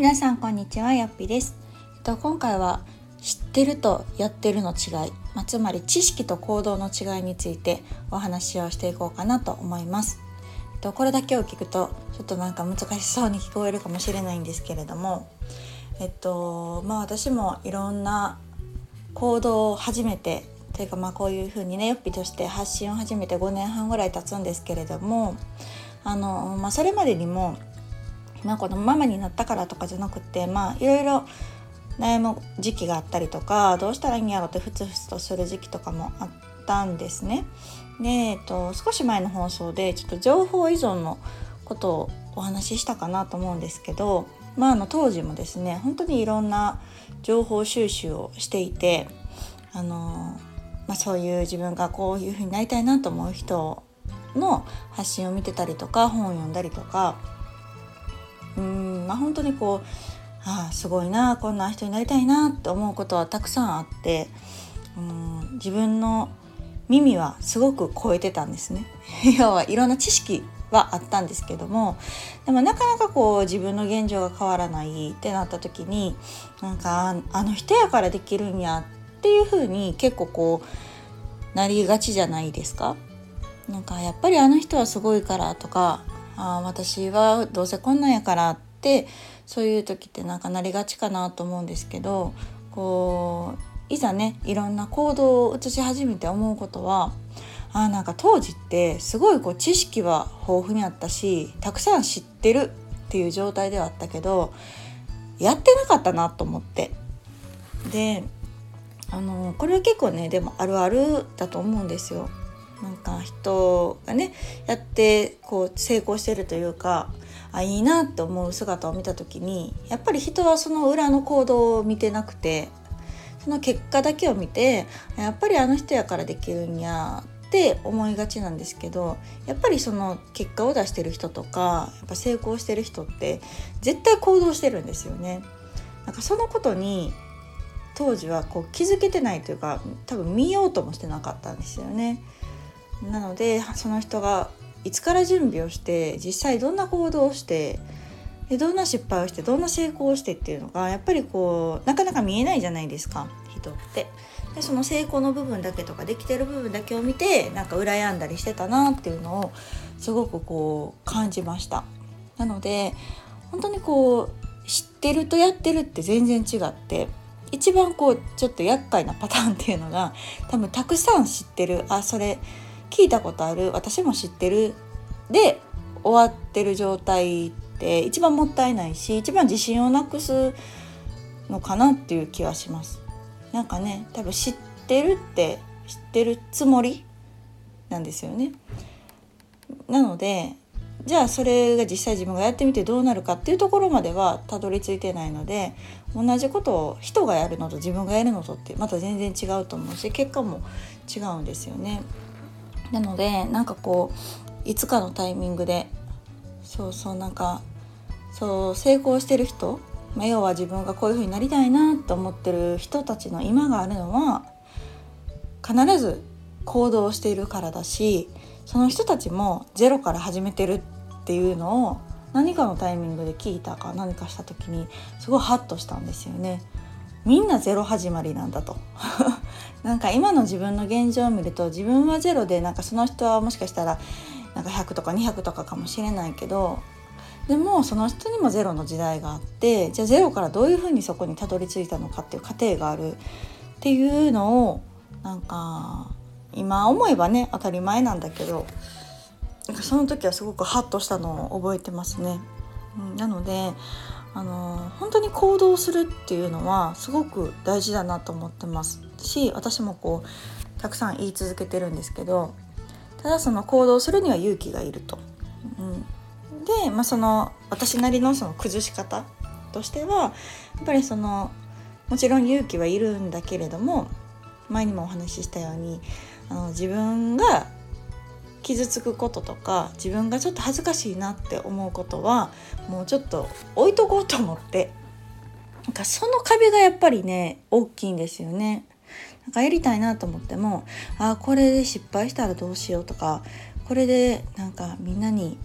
皆さんこんにちはやっぴです、えっと、今回は知ってるとやってるの違い、まあ、つまり知識と行動の違いについてお話をしていこうかなと思います、えっと、これだけを聞くとちょっとなんか難しそうに聞こえるかもしれないんですけれどもえっとまあ私もいろんな行動を始めてというかまあこういうふうにねよっぴとして発信を始めて5年半ぐらい経つんですけれどもあの、まあ、それまでにもまあ、このママになったからとかじゃなくてまあいろいろ悩む時期があったりとかどうしたらいいんやろってふつふつとする時期とかもあったんですね。で、えっと、少し前の放送でちょっと情報依存のことをお話ししたかなと思うんですけど、まあ、あの当時もですね本当にいろんな情報収集をしていてあの、まあ、そういう自分がこういうふうになりたいなと思う人の発信を見てたりとか本を読んだりとかうんまあ本当にこうああすごいなこんな人になりたいなって思うことはたくさんあってうん自分の耳はすごく超えてたんですね。要はいろんな知識はあったんですけどもでもなかなかこう自分の現状が変わらないってなった時になんかあの人やからできるんやっていう風に結構こうなりがちじゃないですか。なんかやっぱりあの人はすごいからとかあ私はどうせこんなんやからってそういう時ってなんかなりがちかなと思うんですけどこういざねいろんな行動を移し始めて思うことはあなんか当時ってすごいこう知識は豊富にあったしたくさん知ってるっていう状態ではあったけどやってなかったなと思ってであのこれは結構ねでもあるあるだと思うんですよ。なんか人がねやってこう成功してるというかあいいなって思う姿を見た時にやっぱり人はその裏の行動を見てなくてその結果だけを見てやっぱりあの人やからできるんやって思いがちなんですけどやっぱりその結果を出してる人とかやっぱ成功してる人って絶対行動してるんですよね。なんかそのことに当時はこう気づけてないというか多分見ようともしてなかったんですよね。なのでその人がいつから準備をして実際どんな行動をしてどんな失敗をしてどんな成功をしてっていうのがやっぱりこうなかなか見えないじゃないですか人って。でその成功の部分だけとかできてる部分だけを見てなんか羨んだりしてたなっていうのをすごくこう感じました。なので本当にこう知ってるとやってるって全然違って一番こうちょっと厄介なパターンっていうのが多分たくさん知ってるあそれ聞いたことある私も知ってるで終わってる状態って一番もったいないし一番自信をなくすのかなっていう気はします。なんかね多分知ってるって知ってるつもりなんですよね。なのでじゃあそれが実際自分がやってみてどうなるかっていうところまではたどり着いてないので同じことを人がやるのと自分がやるのとってまた全然違うと思うし結果も違うんですよね。なのでなんかこういつかのタイミングでそうそうなんかそう成功してる人、まあ、要は自分がこういう風になりたいなと思ってる人たちの今があるのは必ず行動しているからだしその人たちもゼロから始めてるっていうのを何かのタイミングで聞いたか何かした時にすごいハッとしたんですよね。みんなゼロ始まりなんだと なんか今の自分の現状を見ると自分はゼロでなんかその人はもしかしたらなんか100とか200とかかもしれないけどでもその人にもゼロの時代があってじゃあゼロからどういうふうにそこにたどり着いたのかっていう過程があるっていうのをなんか今思えばね当たり前なんだけどなんかその時はすごくハッとしたのを覚えてますね。なのであの本当に行動するっていうのはすごく大事だなと思ってますし私もこうたくさん言い続けてるんですけどただその行動するには勇気がいると。うん、で、まあ、その私なりのその崩し方としてはやっぱりそのもちろん勇気はいるんだけれども前にもお話ししたようにあの自分が傷つくこととか自分がちょっと恥ずかしいなって思うことはもうちょっと置いとこうと思ってなんかその壁がやっぱりね大きいんですよね。なんかやりたいなと思ってもあこれで失敗したらどうしようとかこれでなんかみんなに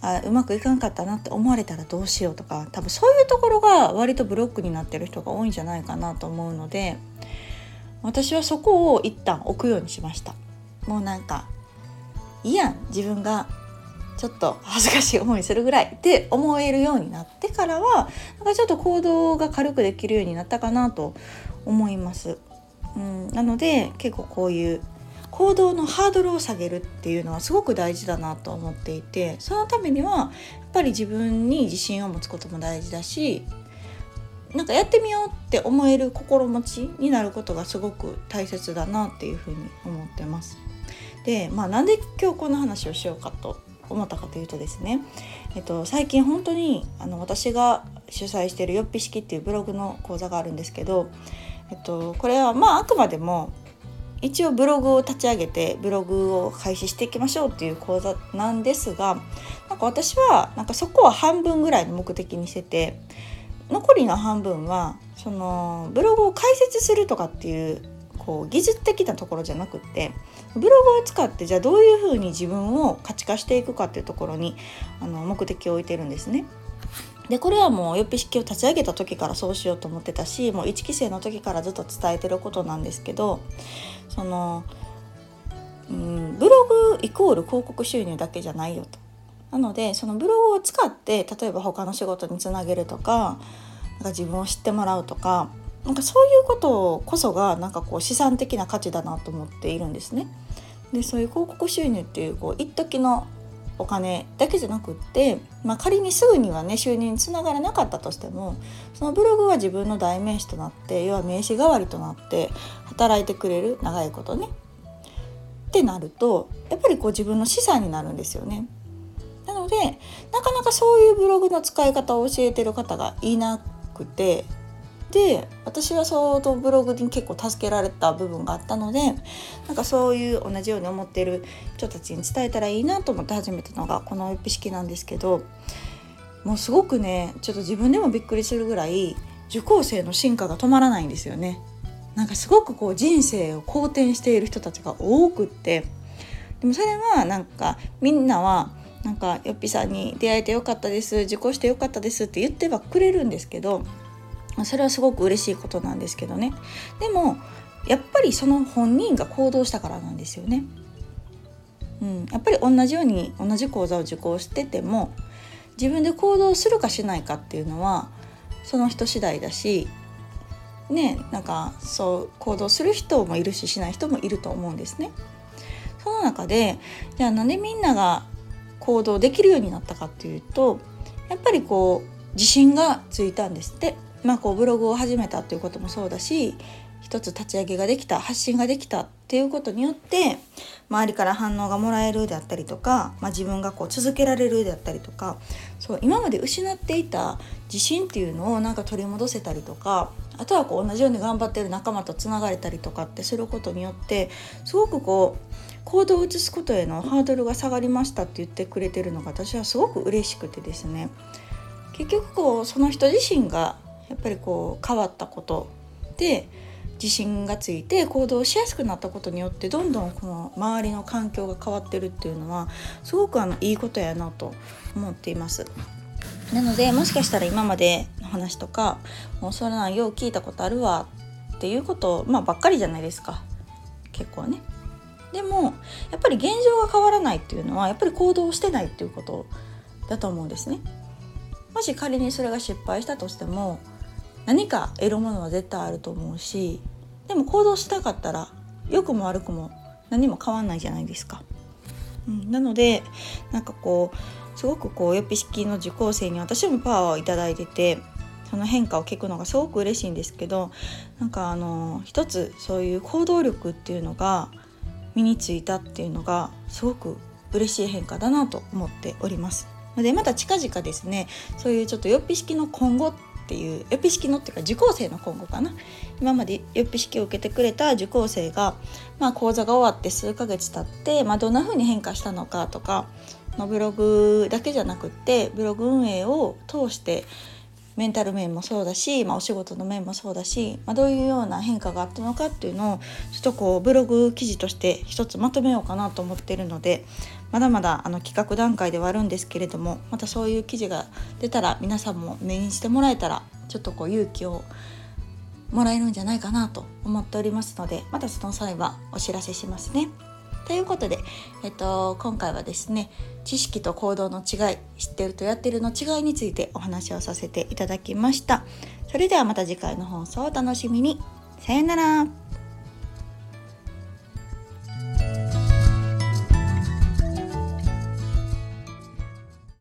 あうまくいかんかったなって思われたらどうしようとか多分そういうところが割とブロックになってる人が多いんじゃないかなと思うので私はそこを一旦置くようにしましたもうなんかいいやん自分がちょっと恥ずかしい思いするぐらいって思えるようになってからはなんかちょっと行動が軽くできるようになったかなと思います。うん、なので結構こういう行動のハードルを下げるっていうのはすごく大事だなと思っていてそのためにはやっぱり自分に自信を持つことも大事だしなんかやってみようって思える心持ちになることがすごく大切だなっていうふうに思ってます。で、まあ、なんで今日この話をしようかと思ったかというとですね、えっと、最近本当にあの私が主催しているよっぴ式っていうブログの講座があるんですけど、えっと、これはまああくまでも一応ブログを立ち上げてブログを開始していきましょうっていう講座なんですがなんか私はなんかそこは半分ぐらいの目的にしてて残りの半分はそのブログを開設するとかっていうこう技術的なところじゃなくってブログを使ってじゃあどういうふうに自分を価値化していくかっていうところにあの目的を置いてるんですね。でこれはもうよっぴ式を立ち上げた時からそうしようと思ってたしもう1期生の時からずっと伝えてることなんですけどその、うん、ブログイコール広告収入だけじゃないよと。なのでそのブログを使って例えば他の仕事につなげるとかなんか自分を知ってもらうとかなんかそういうことこそがなんかこう資産的な価値だなと思っているんですね。でそういう広告収入っていうこう一時のお金だけじゃなくって、まあ、仮にすぐにはね収入につながらなかったとしてもそのブログは自分の代名詞となって要は名刺代わりとなって働いてくれる長いことね。ってなるとやっぱりこう自分の資産になるんですよね。なのでなかなかそういうブログの使い方を教えてる方がいなくてで私は相当ブログに結構助けられた部分があったのでなんかそういう同じように思ってる人たちに伝えたらいいなと思って始めたのがこのウェブ式なんですけどもうすごくねちょっと自分でもびっくりするぐらい受講生の進化が止まらないんですよね。なんかすごくこう人生を好転している人たちが多くってでもそれはなんかみんなはなんかよっぴさんに出会えてよかったです受講してよかったですって言ってはくれるんですけどそれはすごく嬉しいことなんですけどねでもやっぱりその本人が行動したからなんですよね。うん、やっぱり同じように同じ講座を受講してても自分で行動するかしないかっていうのはその人次第だしねなんかそう行動する人もいるししない人もいると思うんですね。その中でじゃあなんでみんなが行動できるようになったかっていうとやっぱりこう自信がついたんですってまあ、こうブログを始めたっていうこともそうだし一つ立ち上げができた発信ができたっていうことによって周りから反応がもらえるであったりとか、まあ、自分がこう続けられるであったりとかそう今まで失っていた自信っていうのをなんか取り戻せたりとかあとはこう同じように頑張ってる仲間とつながれたりとかってすることによってすごくこう行動を移すことへのハードルが下がりましたって言ってくれてるのが私はすごく嬉しくてですね。結局こうその人自身がやっぱりこう変わったことで自信がついて行動しやすくなったことによってどんどんこの周りの環境が変わってるっていうのはすごくあのいいことやなと思っています。なのでもしかしたら今までの話とかもうそれなんよう聞いたことあるわっていうことまあばっかりじゃないですか結構ね。でもやっぱり現状が変わらないっていうのはやっぱり行動してないっていうことだと思うんですね。もし仮にそれが失敗したとしても何か得るものは絶対あると思うしでも行動したかったら良くも悪くも何も変わんないじゃないですか。うん、なのでなんかこうすごくこうよっぴ式の受講生に私もパワーを頂いててその変化を聞くのがすごく嬉しいんですけどなんかあの一つそういう行動力っていうのが身についたっていうのがすごく嬉しい変化だなと思っております。でまた近々ですねそういうちょっとよっぴ式の今後っていうよっぴ式のっていうか受講生の今後かな。今までよっぴ式を受けてくれた受講生が、まあ、講座が終わって数ヶ月経って、まあ、どんな風に変化したのかとか、まあ、ブログだけじゃなくってブログ運営を通してメンタル面もそうだし、まあ、お仕事の面もそうだし、まあ、どういうような変化があったのかっていうのをちょっとこうブログ記事として一つまとめようかなと思ってるのでまだまだあの企画段階ではあるんですけれどもまたそういう記事が出たら皆さんも目にしてもらえたらちょっとこう勇気をもらえるんじゃないかなと思っておりますのでまたその際はお知らせしますね。ということで、えっと、今回はですね知識と行動の違い知ってるとやってるの違いについてお話をさせていただきました。それではまた次回の放送お楽しみに。さよなら。